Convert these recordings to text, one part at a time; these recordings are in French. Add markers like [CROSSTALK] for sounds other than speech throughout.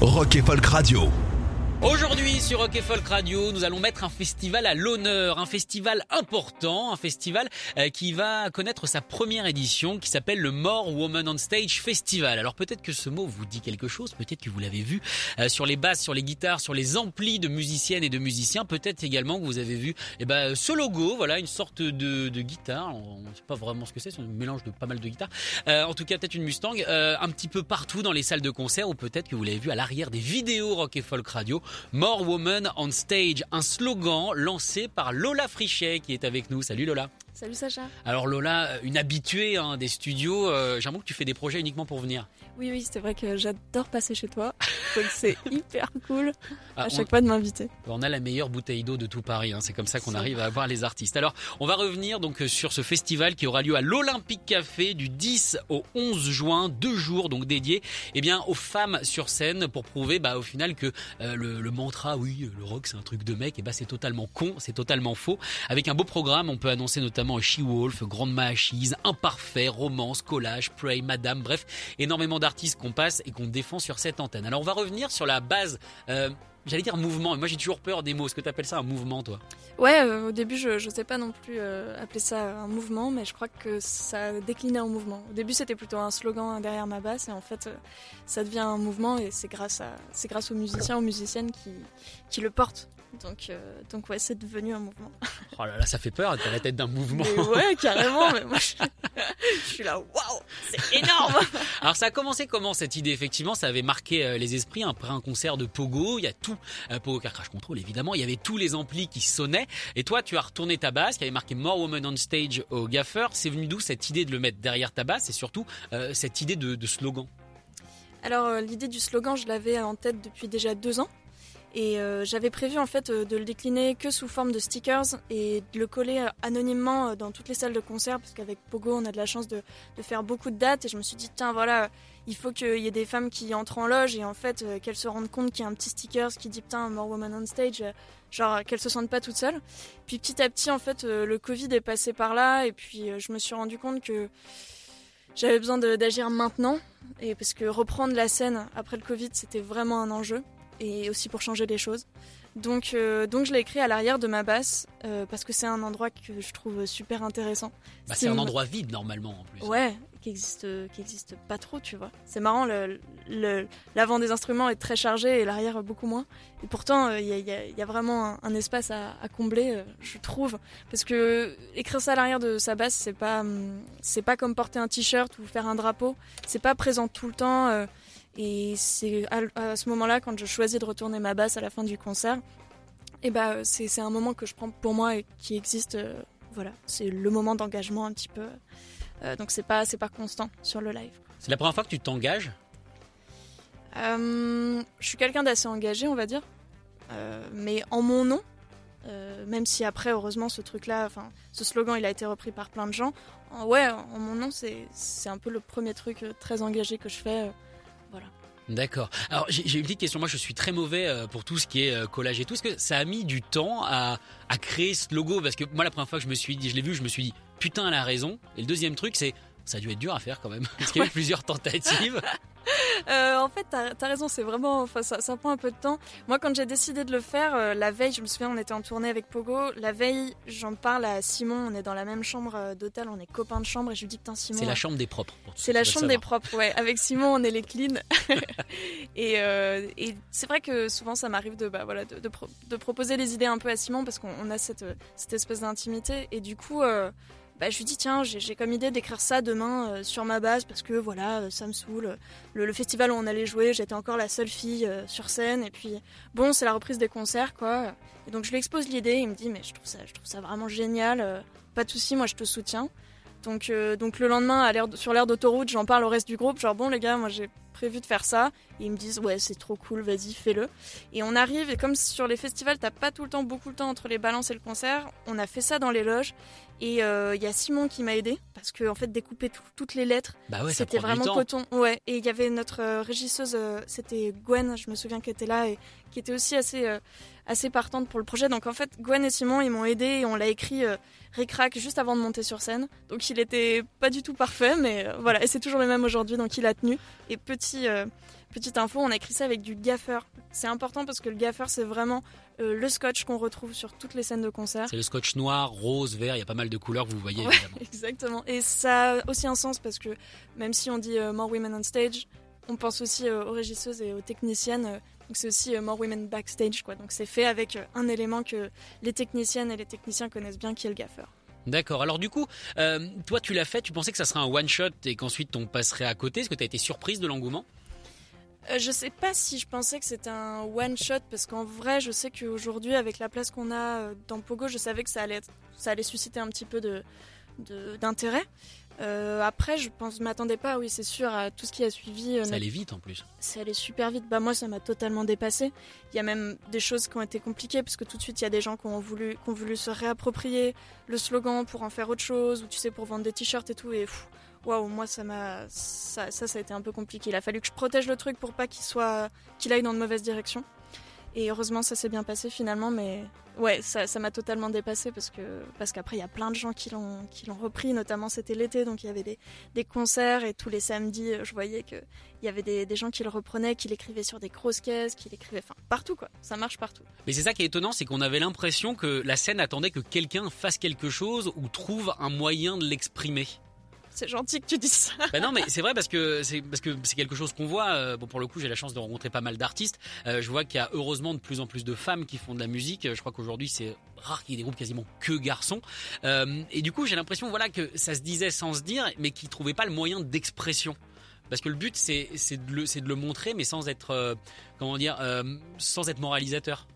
Rock et Folk Radio. Aujourd'hui sur Rock et Folk Radio, nous allons mettre un festival à l'honneur, un festival important, un festival euh, qui va connaître sa première édition qui s'appelle le More Woman on Stage Festival. Alors peut-être que ce mot vous dit quelque chose, peut-être que vous l'avez vu euh, sur les basses, sur les guitares, sur les amplis de musiciennes et de musiciens, peut-être également que vous avez vu eh ben, ce logo, voilà une sorte de, de guitare, on ne sait pas vraiment ce que c'est, c'est un mélange de pas mal de guitares, Euh, en tout cas peut-être une Mustang, euh, un petit peu partout dans les salles de concert ou peut-être que vous l'avez vu à l'arrière des vidéos Rock et Folk Radio. More Woman on Stage, un slogan lancé par Lola Frichet qui est avec nous. Salut Lola. Salut Sacha. Alors Lola, une habituée hein, des studios, euh, j'ai que tu fais des projets uniquement pour venir. Oui, oui, c'est vrai que j'adore passer chez toi. Donc c'est [LAUGHS] hyper cool Ah, à on- chaque fois de m'inviter. On a la meilleure bouteille d'eau de tout Paris, hein. c'est comme ça qu'on arrive à avoir les artistes. Alors, on va revenir donc euh, sur ce festival qui aura lieu à l'Olympique Café du 10 au 11 juin, deux jours donc dédiés eh bien aux femmes sur scène pour prouver bah, au final que euh, le, le mantra oui le rock c'est un truc de mec et bah c'est totalement con, c'est totalement faux. Avec un beau programme, on peut annoncer notamment She-Wolf, Grande Machise, Imparfait, Romance, Collage, Pray, Madame, bref, énormément d'artistes qu'on passe et qu'on défend sur cette antenne. Alors on va revenir sur la base euh, J'allais dire mouvement, mais moi j'ai toujours peur des mots. Est-ce que tu appelles ça un mouvement, toi? Ouais, euh, au début, je, je sais pas non plus euh, appeler ça un mouvement, mais je crois que ça a décliné en mouvement. Au début, c'était plutôt un slogan derrière ma basse, et en fait, ça devient un mouvement, et c'est grâce, aux musiciens, aux musiciennes qui le portent. Donc, euh, donc ouais, c'est devenu un mouvement. [LAUGHS] Oh là là, ça fait peur, t'as la tête d'un mouvement. Mais ouais, [LAUGHS] carrément, mais moi, je, je suis là, waouh, c'est énorme [LAUGHS] Alors ça a commencé comment cette idée? Effectivement, ça avait marqué euh, les esprits après un concert de Pogo. Il y a tout, euh, Pogo Car Crash Control évidemment. Il y avait tous les amplis qui sonnaient. Et toi, tu as retourné ta basse, qui avait marqué More Woman on Stage au Gaffer. C'est venu d'où cette idée de le mettre derrière ta basse et surtout euh, cette idée de, de slogan? Alors l'idée du slogan, je l'avais en tête depuis déjà deux ans. Et euh, j'avais prévu en fait euh, de le décliner que sous forme de stickers et de le coller euh, anonymement dans toutes les salles de concert parce qu'avec Pogo on a de la chance de, faire beaucoup de dates. Et je me suis dit tiens voilà il faut qu'il y ait des femmes qui entrent en loge et en fait qu'elles se rendent compte qu'il y a un petit sticker qui dit putain more woman on stage genre qu'elles se sentent pas toutes seules. Puis petit à petit en fait le Covid est passé par là et puis je me suis rendu compte que j'avais besoin d'agir maintenant. Et parce que reprendre la scène après le Covid, c'était vraiment un enjeu et aussi pour changer les choses. Donc, euh, donc je l'ai écrit à l'arrière de ma basse euh, parce que c'est un endroit que je trouve super intéressant. bah, C'est un endroit vide normalement en plus. Ouais, qui existe, qui existe pas trop, tu vois. C'est marrant, le- le- l'avant des instruments est très chargé et l'arrière beaucoup moins. Et pourtant, euh, il y, a, il y a- il y a vraiment un, un espace à, à combler, euh, je trouve. Parce que écrire ça à l'arrière de sa basse, c'est pas, hum, c'est pas comme porter un t-shirt ou faire un drapeau. C'est pas présent tout le temps. Euh, et c'est à, à ce moment-là, quand je choisis de retourner ma basse à la fin du concert, et bah, c'est c'est un moment que je prends pour moi et qui existe. euh, voilà, c'est le moment d'engagement un petit peu. Euh, donc c'est pas c'est pas constant sur le live. C'est la première fois que tu t'engages? Euh, je suis quelqu'un d'assez engagé, on va dire, Euh, mais en mon nom. euh, même si après, heureusement, ce truc-là, enfin, ce slogan, il a été repris par plein de gens. En- ouais, en mon nom, c'est c'est un peu le premier truc euh, très engagé que je fais. D'accord. Alors j'ai j'ai une petite question. Moi, je suis très mauvais euh, pour tout ce qui est euh, collage et tout. Est-ce que ça a mis du temps à, à créer ce logo? Parce que moi, la première fois que je me suis dit, je l'ai vu, je me suis dit, putain, elle a raison. Et le deuxième truc, c'est ça a dû être dur à faire quand même. [LAUGHS] Parce qu'il y a eu plusieurs tentatives. [LAUGHS] Euh, en fait, t'as as raison, c'est vraiment, enfin, ça, ça prend un peu de temps. Moi, quand j'ai décidé de le faire, euh, la veille, je me souviens, on était en tournée avec Pogo. La veille, j'en parle à Simon. On est dans la même chambre euh, d'hôtel, on est copains de chambre, et je lui dis putain Simon. C'est la chambre des propres. C'est la chambre des propres, ouais. Avec Simon, on est les clean. [LAUGHS] et euh, et c'est vrai que souvent, ça m'arrive de, bah, voilà, de, de pro- de proposer les idées un peu à Simon parce qu'on on a cette, cette espèce d'intimité. Et du coup, bah, je lui dis tiens, j'ai comme idée d'écrire ça demain euh, sur ma base parce que voilà, euh, ça me saoule. Le, festival où on allait jouer, j'étais encore la seule fille euh, sur scène. Et puis, bon, c'est la reprise des concerts, quoi. Et donc, je lui expose l'idée. Il me dit mais je trouve ça, je trouve ça vraiment génial. pas de souci, moi, je te soutiens. Donc, donc le lendemain, sur l'air d'autoroute, j'en parle au reste du groupe, genre bon les gars, moi j'ai prévu de faire ça. Et ils me disent ouais c'est trop cool, vas-y fais-le. Et on arrive et comme sur les festivals t'as pas tout le temps beaucoup de temps entre les balances et le concert, on a fait ça dans les loges. Et il euh, y a Simon qui m'a aidé parce que en fait découper toutes les lettres, bah c'était vraiment coton. Ouais. Et il y avait notre euh, régisseuse, c'était Gwen, je me souviens qu'elle était là et qui était aussi assez assez partante pour le projet. Donc en fait Gwen et Simon ils m'ont aidé et on l'a écrit ric juste avant de monter sur scène. Donc il était pas du tout parfait, mais euh, voilà. Et c'est toujours le même aujourd'hui, donc il a tenu. Et petit, euh, petite info, on a écrit ça avec du gaffer. C'est important parce que le gaffer, c'est vraiment euh, le scotch qu'on retrouve sur toutes les scènes de concert. C'est le scotch noir, rose, vert, il y a pas mal de couleurs que vous voyez [LAUGHS] Exactement. Et ça a aussi un sens parce que même si on dit More Women on Stage, on pense aussi aux régisseuses et aux techniciennes. donc c'est aussi More Women Backstage, quoi. Donc c'est fait avec un élément que les techniciennes et les techniciens connaissent bien, qui est le gaffer. D'accord. Alors du coup, euh, toi tu l'as fait, tu pensais que ça serait un one shot et qu'ensuite on passerait à côté. Est-ce que tu as été surprise de l'engouement? Euh, je sais pas si je pensais que c'était un one shot parce qu'en vrai, je sais qu'aujourd'hui, avec la place qu'on a euh, dans Pogo, je savais que ça allait, ça allait susciter un petit peu d'intérêt. Euh, après, je pense, m'attendais pas, oui, c'est sûr, à tout ce qui a suivi. Euh, ça allait vite en plus. Ça allait super vite. Bah moi, ça m'a totalement dépassé. Il y a même des choses qui ont été compliquées parce que tout de suite, il y a des gens qui ont voulu, qui ont voulu se réapproprier le slogan pour en faire autre chose ou tu sais pour vendre des t-shirts et tout. Et waouh, moi, ça m'a, ça, ça, ça a été un peu compliqué. Il a fallu que je protège le truc pour pas qu'il soit, qu'il aille dans de mauvaises directions. Et heureusement, ça s'est bien passé finalement, mais ouais, ça, m'a totalement dépassé parce que parce qu'après il y a plein de gens qui l'ont qui l'ont repris, notamment c'était l'été, donc il y avait des, des, concerts et tous les samedis, je voyais que il y avait des, des gens qui le reprenaient, qui l'écrivaient sur des grosses caisses, qui l'écrivaient, enfin partout quoi. Ça marche partout. Mais c'est ça qui est étonnant, c'est qu'on avait l'impression que la scène attendait que quelqu'un fasse quelque chose ou trouve un moyen de l'exprimer. C'est gentil que tu dises ça. Bah non, mais c'est vrai parce que c'est parce que c'est quelque chose qu'on voit. Euh, bon, pour le coup, j'ai la chance de rencontrer pas mal d'artistes. Euh, je vois qu'il y a heureusement de plus en plus de femmes qui font de la musique. Je crois qu'aujourd'hui, c'est rare qu'il y ait des groupes quasiment que garçons. Euh, et du coup, j'ai l'impression, voilà, que ça se disait sans se dire, mais qu'ils trouvaient pas le moyen d'expression. Parce que le but, c'est de, de le montrer, mais sans être, comment dire, sans être moralisateur.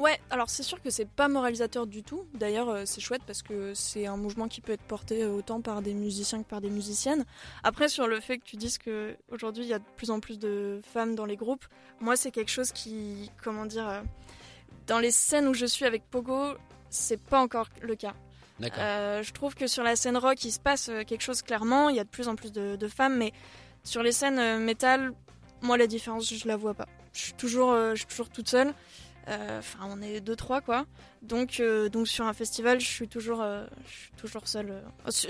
Ouais, alors c'est sûr que c'est pas moralisateur du tout. D'ailleurs, euh, c'est chouette parce que c'est un mouvement qui peut être porté euh, autant par des musiciens que par des musiciennes. Après, sur le fait que tu dises que aujourd'hui il y a de plus en plus de femmes dans les groupes, moi c'est quelque chose qui, comment dire, euh, dans les scènes où je suis avec Pogo, c'est pas encore le cas. Euh, je trouve que sur la scène rock, il se passe quelque chose clairement. Il y a de plus en plus de, de femmes, mais sur les scènes métal, moi la différence, je la vois pas. Je suis toujours, je suis toujours toute seule. Euh, enfin, on est deux trois quoi. Donc, euh, donc sur un festival, je suis toujours, euh, je suis toujours seule.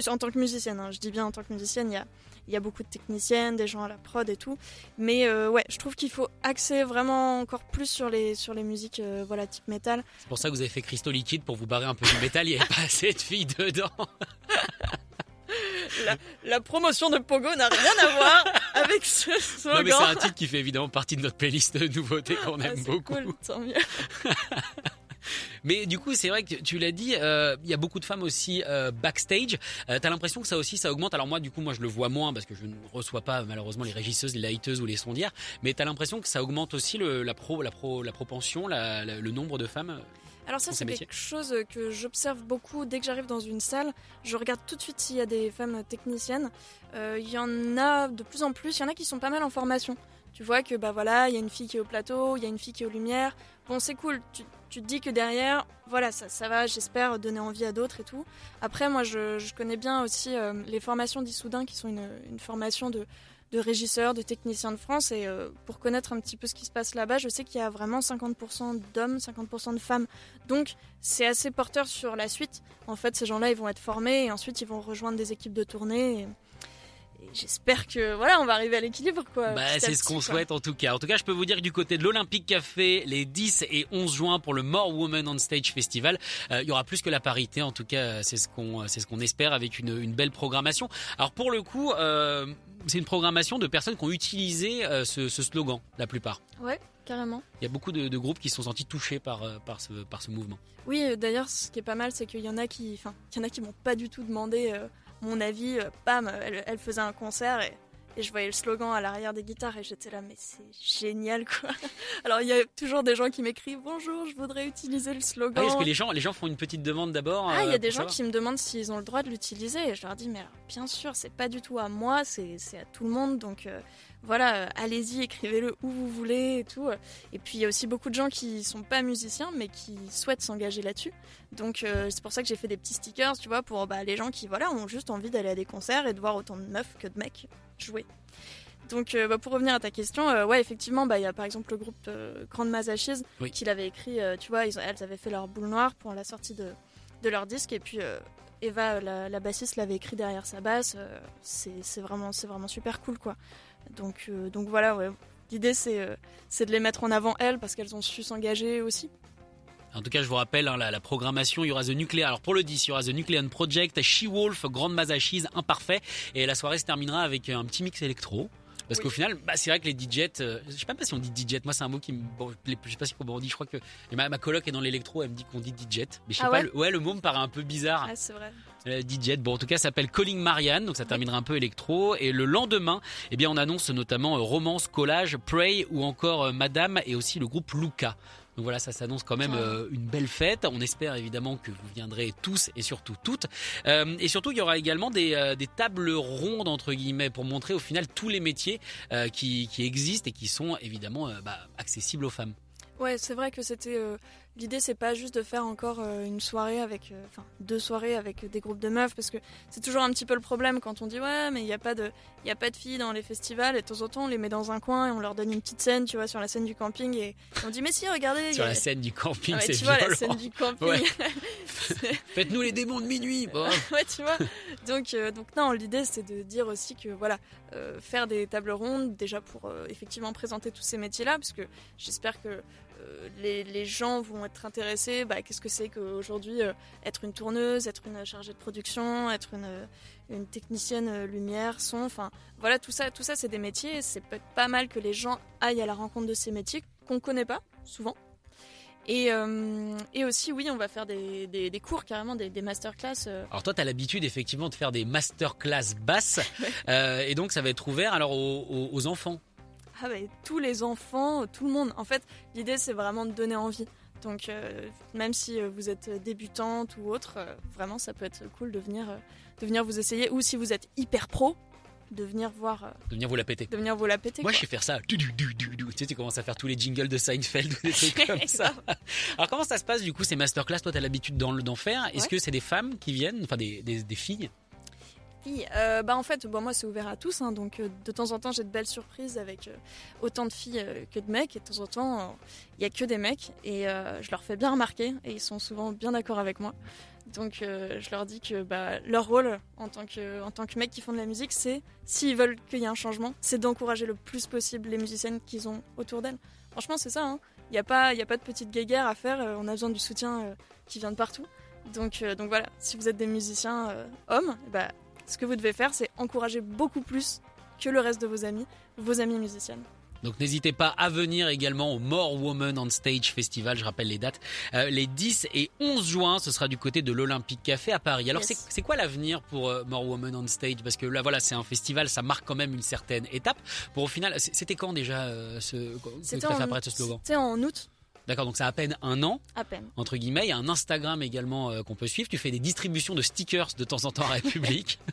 en tant que musicienne, hein. je dis bien en tant que musicienne, il y a, il y a beaucoup de techniciennes, des gens à la prod et tout. Mais ouais, je trouve qu'il faut axer vraiment encore plus sur les, sur les musiques voilà, type métal. C'est pour ça que vous avez fait Crystal Liquide pour vous barrer un peu du métal, il n'y avait pas assez de filles dedans. [LAUGHS] la, promotion de Pogo n'a rien à voir avec ce slogan. Non, mais c'est un titre qui fait évidemment partie de notre playlist de nouveautés qu'on ah, aime beaucoup. Cool, tant mieux. [LAUGHS] Mais du coup, c'est vrai que tu l'as dit, euh, il y a beaucoup de femmes aussi euh, backstage. Euh, T'as l'impression que ça aussi, ça augmente. Alors moi, du coup, moi, je le vois moins parce que je ne reçois pas malheureusement les régisseuses, les lighteuses ou les sondières. Mais t'as l'impression que ça augmente aussi le, la pro, la pro, la propension, la, le nombre de femmes? Alors ça, c'est quelque chose que j'observe beaucoup dès que j'arrive dans une salle. Je regarde tout de suite s'il y a des femmes techniciennes. Euh, il y en a de plus en plus. Il y en a qui sont pas mal en formation. Tu vois que bah voilà, il y a une fille qui est au plateau, il y a une fille qui est aux lumières. Bon, c'est cool. Tu, te dis que derrière, voilà, ça, ça va. J'espère donner envie à d'autres et tout. Après, moi, je, connais bien aussi euh, les formations d'Issoudun, qui sont une formation de de régisseurs, de techniciens de France. Et euh, pour connaître un petit peu ce qui se passe là-bas, je sais qu'il y a vraiment 50% d'hommes, 50% de femmes. Donc c'est assez porteur sur la suite. En fait, ces gens-là, ils vont être formés et ensuite ils vont rejoindre des équipes de tournée. Et j'espère que voilà, on va arriver à l'équilibre quoi. Bah, c'est ce qu'on souhaite en tout cas. En tout cas, je peux vous dire que du côté de l'Olympique Café, les 10 et 11 juin pour le More Women on Stage Festival, euh, il y aura plus que la parité. En tout cas, c'est ce qu'on c'est ce qu'on espère avec une, une, belle programmation. Alors pour le coup, euh, c'est une programmation de personnes qui ont utilisé euh, ce, ce, slogan, la plupart. Ouais. Carrément. Il y a beaucoup de, groupes qui sont sentis touchés par, par, ce, par ce mouvement. Oui, d'ailleurs, ce qui est pas mal, c'est qu'il y en a qui, enfin, il y en a qui m'ont pas du tout demandé mon avis, euh, bam, elle, faisait un concert et, et je voyais le slogan à l'arrière des guitares et j'étais là, mais c'est génial quoi. [LAUGHS] Alors il y a toujours des gens qui m'écrivent bonjour, je voudrais utiliser le slogan. Ah, est-ce que les gens, les gens font une petite demande d'abord Ah, il y euh, a des pour gens savoir qui me demandent s'ils ont le droit de l'utiliser et je leur dis, mais alors, bien sûr, c'est pas du tout à moi, c'est c'est à tout le monde donc. euh, voilà, euh, allez-y, écrivez-le où vous voulez et tout. Et puis il y a aussi beaucoup de gens qui sont pas musiciens mais qui souhaitent s'engager là-dessus. Donc euh, c'est pour ça que j'ai fait des petits stickers, tu vois, pour bah, les gens qui voilà ont juste envie d'aller à des concerts et de voir autant de meufs que de mecs jouer. Donc euh, bah, pour revenir à ta question, euh, ouais effectivement, bah, il y a par exemple le groupe Grande Masachise Oui. qui l'avait écrit, tu vois, ils, elles avaient fait leur boule noire pour la sortie de, de leur disque et puis Eva, la, la bassiste, l'avait écrit derrière sa basse. c'est c'est vraiment, c'est vraiment super cool quoi. Donc, euh, donc voilà. L'idée c'est euh, c'est de les mettre en avant elles parce qu'elles ont su s'engager aussi. En tout cas, je vous rappelle hein, la, programmation. Il y aura The Nuclear. Alors pour le 10, il y aura The Nucleon Project, She-Wolf, Grande Mazachise, Imparfait. Et la soirée se terminera avec un petit mix électro. Parce Oui. qu'au final, bah, c'est vrai que les DJs, euh, je sais pas si on dit DJ, moi c'est un mot qui me. Bon, je sais pas si on dit, je crois que. et ma, ma coloc est dans l'électro, elle me dit qu'on dit DJ. Mais je sais Ah pas, ouais le, ouais, le mot me paraît un peu bizarre. Ah, c'est vrai. Euh, DJ, bon en tout cas ça s'appelle Calling Marianne, donc ça terminera un peu électro. Et le lendemain, eh bien on annonce notamment euh, Romance, Collage, Pray ou encore euh, Madame et aussi le groupe Luca. Donc voilà, ça s'annonce quand même euh, une belle fête. On espère évidemment que vous viendrez tous et surtout toutes. Euh, et surtout, il y aura également des, euh, des tables rondes entre guillemets pour montrer au final tous les métiers qui, qui existent et qui sont évidemment bah, accessibles aux femmes. Ouais, c'est vrai que c'était. euh, L'idée, c'est pas juste de faire encore euh, une soirée avec. euh, Enfin, deux soirées avec des groupes de meufs, parce que c'est toujours un petit peu le problème quand on dit ouais, mais il n'y a, pas de- il y a pas de filles dans les festivals, et de temps en temps, on les met dans un coin et on leur donne une petite scène, tu vois, sur la scène du camping, et on dit mais si, regardez. Sur a- la scène du camping, Ah ouais, c'est tu vois, la scène du camping. Ouais. [LAUGHS] [LAUGHS] Faites-nous les démons de minuit. Bon. [LAUGHS] ouais, tu vois. Donc, euh, donc non, l'idée c'est de dire aussi que voilà, euh, faire des tables rondes déjà pour euh, effectivement présenter tous ces métiers-là, parce que j'espère que les, les gens vont être intéressés. Bah, qu'est-ce que c'est qu'aujourd'hui euh, être une tourneuse, être une chargée de production, être une, euh, une technicienne euh, lumière, son, enfin voilà, tout ça, tout ça c'est des métiers. C'est peut-être pas mal que les gens aillent à la rencontre de ces métiers qu'on connaît pas souvent. Et, euh, et aussi, oui, on va faire des, des, des cours, carrément, des, des masterclass. Alors toi, tu as l'habitude effectivement de faire des masterclass basses, [LAUGHS] euh, et donc ça va être ouvert alors aux enfants. Ah bah, tous les enfants, tout le monde. En fait, l'idée c'est vraiment de donner envie. Donc euh, même si euh, vous êtes débutante ou autre, euh, vraiment ça peut être cool de venir, euh, de venir vous essayer. Ou si vous êtes hyper pro, de venir voir, de venir vous la péter. de venir vous la péter. Moi, je sais faire ça. Du, du, du, du, du. Tu sais, tu commences à faire tous les jingles de Seinfeld ou des trucs [LAUGHS] comme ça. Alors, comment ça se passe du coup ces masterclass? Toi, tu as l'habitude d'en d'en faire. Est-ce Ouais. que c'est des femmes qui viennent, enfin des, des, des filles? Filles Euh, bah en fait, bon, moi c'est ouvert à tous, hein, donc euh, de temps en temps j'ai de belles surprises avec euh, autant de filles euh, que de mecs, et de temps en temps il y a que des mecs, et je leur fais bien remarquer, et ils sont souvent bien d'accord avec moi. Donc je leur dis que bah, leur rôle en tant que en tant que mecs qui font de la musique, c'est s'ils veulent qu'il y ait un changement, c'est d'encourager le plus possible les musiciennes qu'ils ont autour d'elles. Franchement, c'est ça. hein. Il n'y a pas a pas de petite guéguerre à faire. on a besoin du soutien qui vient de partout. Donc donc voilà, si vous êtes des musiciens hommes, bah ce que vous devez faire, c'est encourager beaucoup plus que le reste de vos amis, vos amis musiciennes. Donc n'hésitez pas à venir également au More Woman on Stage Festival, je rappelle les dates, Euh, les 10 et 11 juin, ce sera du côté de l'Olympique Café à Paris. Alors Yes. c'est quoi l'avenir pour euh, More Woman on Stage? Parce que là voilà, c'est un festival, ça marque quand même une certaine étape. Pour au final, c'était quand déjà euh, ce, que as fait apparaître ce slogan? c'était en août, D'accord, donc ça a à peine un an. à peine. entre guillemets. Il y a un Instagram également euh, qu'on peut suivre. Tu fais des distributions de stickers de temps en temps à République. [LAUGHS]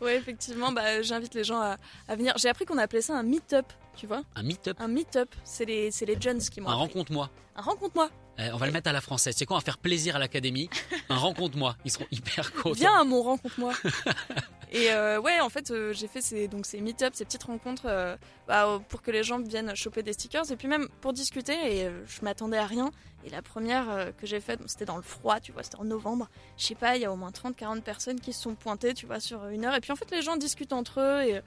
Ouais, effectivement, bah, j'invite les gens à, à venir. J'ai appris qu'on appelait ça un meet-up, tu vois. un meet-up. Un meet-up, c'est les, c'est les jeunes qui m'ont Un appris. rencontre-moi. Un rencontre-moi. Euh, on va le mettre à la française. C'est quoi On va faire plaisir à l'académie? Un rencontre-moi. Ils seront hyper [LAUGHS] contents. Viens à mon rencontre-moi. [LAUGHS] Et euh, ouais, en fait, euh, j'ai fait ces, donc ces meet-up, ces petites rencontres euh, bah, pour que les gens viennent choper des stickers et puis même pour discuter. Et je m'attendais à rien. Et la première que j'ai faite, bon, c'était dans le froid, tu vois, c'était en novembre. Je sais pas, il y a au moins 30-40 personnes qui se sont pointées, tu vois, sur une heure. Et puis en fait, les gens discutent entre eux et,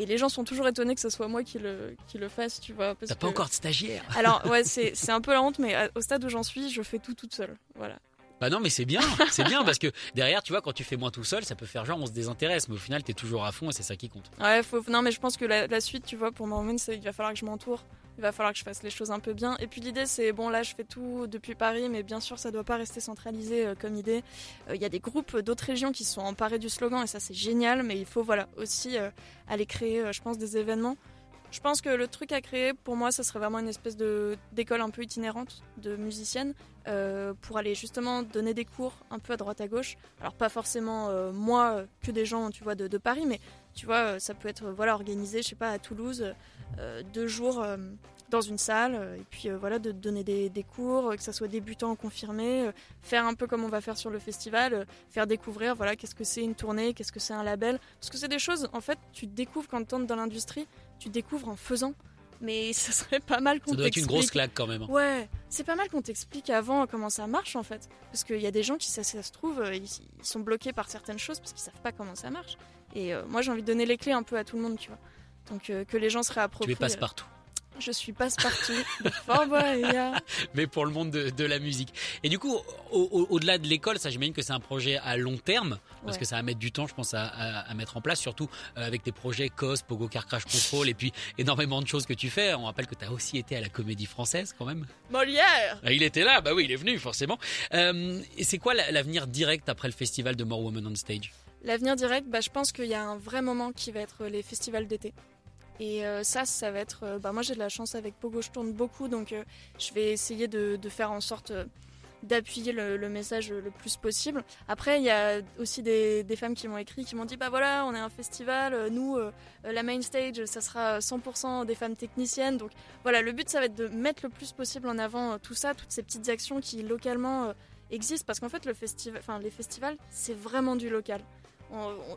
et les gens sont toujours étonnés que ce soit moi qui le, qui le fasse, tu vois. T'as pas que- encore de stagiaire. Alors ouais, [LAUGHS] c'est c'est un peu la honte, mais au stade où j'en suis, je fais tout toute seule. Voilà. Bah non, mais c'est bien. C'est bien [LAUGHS] parce que derrière, tu vois, quand tu fais moins tout seul, ça peut faire genre on se désintéresse. Mais au final, t'es toujours à fond et c'est ça qui compte. Ouais, faut... non, mais je pense que la, la suite, tu vois, pour Mormon, c'est- il va falloir que je m'entoure il va falloir que je fasse les choses un peu bien. Et puis l'idée, c'est bon, là, je fais tout depuis Paris, mais bien sûr, ça doit pas rester centralisé euh, comme idée. Euh, il y a des groupes d'autres régions qui sont emparés du slogan, et ça, c'est génial. Mais il faut, voilà, aussi euh, aller créer, je pense, des événements. Je pense que le truc à créer, pour moi, ça serait vraiment une espèce de d'école un peu itinérante de musicienne pour aller justement donner des cours un peu à droite à gauche. Alors pas forcément moi que des gens, tu vois, de, Paris, mais tu vois, ça peut être voilà organisé, je sais pas, à Toulouse euh, deux jours euh, dans une salle euh, et puis voilà de donner des, cours que ça soit débutant ou confirmé faire un peu comme on va faire sur le festival faire découvrir voilà qu'est-ce que c'est une tournée qu'est-ce que c'est un label parce que c'est des choses en fait tu découvres quand tu entres dans l'industrie tu découvres en faisant mais [LAUGHS] ça serait pas mal qu'on t'explique. Ça doit être une grosse claque quand même. Hein. Ouais, c'est pas mal qu'on t'explique avant comment ça marche en fait. Parce qu'il y a des gens qui, ça, se trouve, ils, sont bloqués par certaines choses parce qu'ils savent pas comment ça marche. Et moi j'ai envie de donner les clés un peu à tout le monde, tu vois. Donc euh, que les gens se réapproprient. Tu es passe-partout. Je suis passe-partout de Fort Boyard. Mais pour le monde de, la musique. Et du coup, au-delà de l'école, ça j'imagine que c'est un projet à long terme, parce que ça va mettre du temps, je pense, à, mettre en place, surtout euh, avec tes projets COS, Pogo Car Crash Control, et puis énormément de choses que tu fais. On rappelle que tu as aussi été à la Comédie Française quand même. Molière ah, Il était là, bah oui, il est venu forcément. Euh, et c'est quoi l'avenir direct après le festival de More Women on Stage? L'avenir direct, bah, je pense qu'il y a un vrai moment qui va être les festivals d'été. Et euh, ça, ça va être. Euh, bah, moi, j'ai de la chance avec Pogo, je tourne beaucoup, donc euh, je vais essayer de, faire en sorte d'appuyer le, message le plus possible. Après, il y a aussi des, femmes qui m'ont écrit, qui m'ont dit bah voilà, on est un festival, nous, la main stage, ça sera 100% des femmes techniciennes. Donc voilà, le but, ça va être de mettre le plus possible en avant tout ça, toutes ces petites actions qui localement existent, parce qu'en fait, les festivals, c'est vraiment du local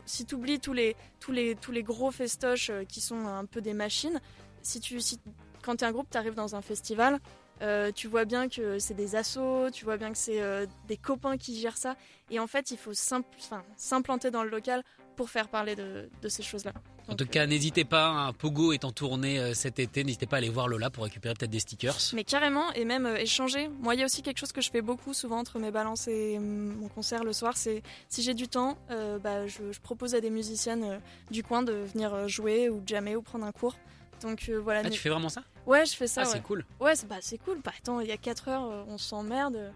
si tu oublies tous les, tous, les, tous les gros festoches euh, qui sont un peu des machines, si tu, si, quand tu es un groupe, tu arrives dans un festival, euh, tu vois bien que c'est des assos, tu vois bien que c'est euh, des copains qui gèrent ça. Et en fait, il faut s'implanter dans le local pour faire parler de, ces choses-là. En tout cas, n'hésitez pas, un hein, Pogo est en tournée euh, cet été, n'hésitez pas à aller voir Lola pour récupérer peut-être des stickers. Mais carrément, et même échanger. Moi, il y a aussi quelque chose que je fais beaucoup souvent entre mes balances et mm, mon concert le soir, c'est si j'ai du temps, bah, je, propose à des musiciennes du coin de venir jouer ou jammer ou prendre un cours. Donc voilà. Ah, tu fais vraiment ça? Ouais, je fais ça. Ah, c'est cool. Ouais, c'est bah, cool. Bah, attends, il y a 4 heures, on s'emmerde.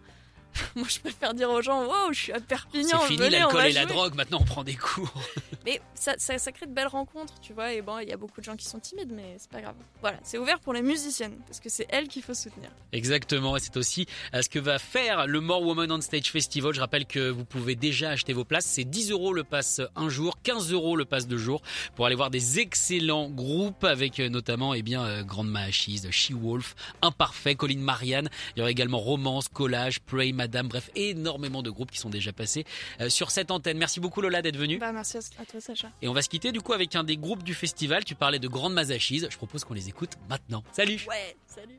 [LAUGHS] Moi, je préfère dire aux gens, wow, je suis à Perpignan. C'est fini l'alcool et la drogue, maintenant on prend des cours. [LAUGHS] mais ça, ça, crée de belles rencontres, tu vois. Et bon, il y a beaucoup de gens qui sont timides, mais c'est pas grave. Voilà, c'est ouvert pour les musiciennes, parce que c'est elles qu'il faut soutenir. Exactement, et c'est aussi euh, ce que va faire le More Woman on Stage Festival. Je rappelle que vous pouvez déjà acheter vos places. C'est 10 euros le pass un jour, 15 euros le pass de jour, pour aller voir des excellents groupes, avec euh, notamment, eh bien, euh, Grande Mahachis, She-Wolf, Imparfait, Colline Marianne. Il y aura également Romance, Collage, Pray, Madame, bref, énormément de groupes qui sont déjà passés euh, sur cette antenne. Merci beaucoup Lola d'être venue. Bah, merci à toi Sacha. Et on va se quitter du coup avec un des groupes du festival. Tu parlais de Grande Mazachise. Je propose qu'on les écoute maintenant. Salut Ouais, salut